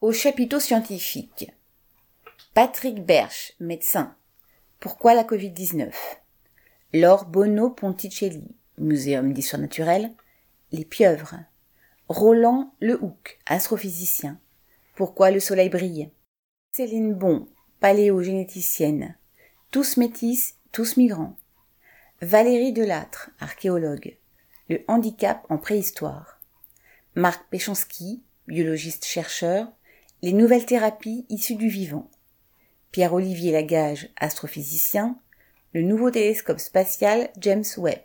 Au chapiteau scientifique. Patrick Berch, médecin. Pourquoi la Covid-19 Laure Bono Ponticelli, Muséum d'histoire naturelle. Les pieuvres. Roland Lehoucq, astrophysicien. Pourquoi le soleil brille? Céline Bon, paléogénéticienne. Tous métis, tous migrants. Valérie Delattre, archéologue. Le handicap en préhistoire. Marc Péchanski, biologiste-chercheur. Les nouvelles thérapies issues du vivant. Pierre-Olivier Lagage, astrophysicien, le nouveau télescope spatial James Webb.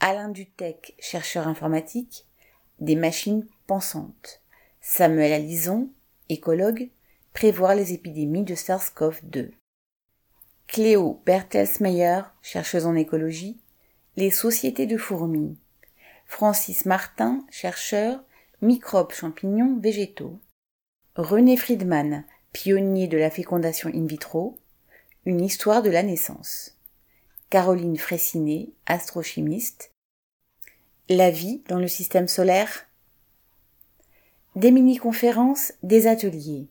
Alain Dutec, chercheur informatique, des machines pensantes. Samuel Alison, écologue, prévoir les épidémies de SARS-CoV-2. Cléo Bertelsmeyer, chercheuse en écologie, les sociétés de fourmis. Francis Martin, chercheur, microbes, champignons, végétaux. René Friedman, pionnier de la fécondation in vitro, une histoire de la naissance. Caroline Fraissinet, astrochimiste. La vie dans le système solaire. Des mini-conférences, des ateliers.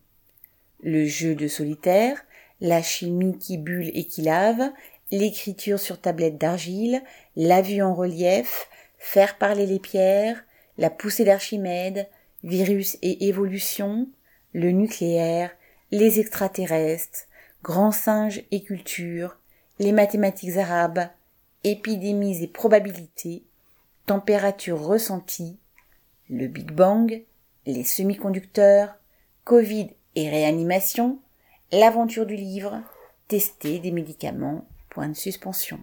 Le jeu de solitaire, la chimie qui bulle et qui lave, l'écriture sur tablette d'argile, la vue en relief, faire parler les pierres, la poussée d'Archimède, virus et évolution, le nucléaire, les extraterrestres, grands singes et culture, les mathématiques arabes, épidémies et probabilités, température ressentie, le Big Bang, les semi-conducteurs, Covid et réanimation, l'aventure du livre, tester des médicaments, point de suspension.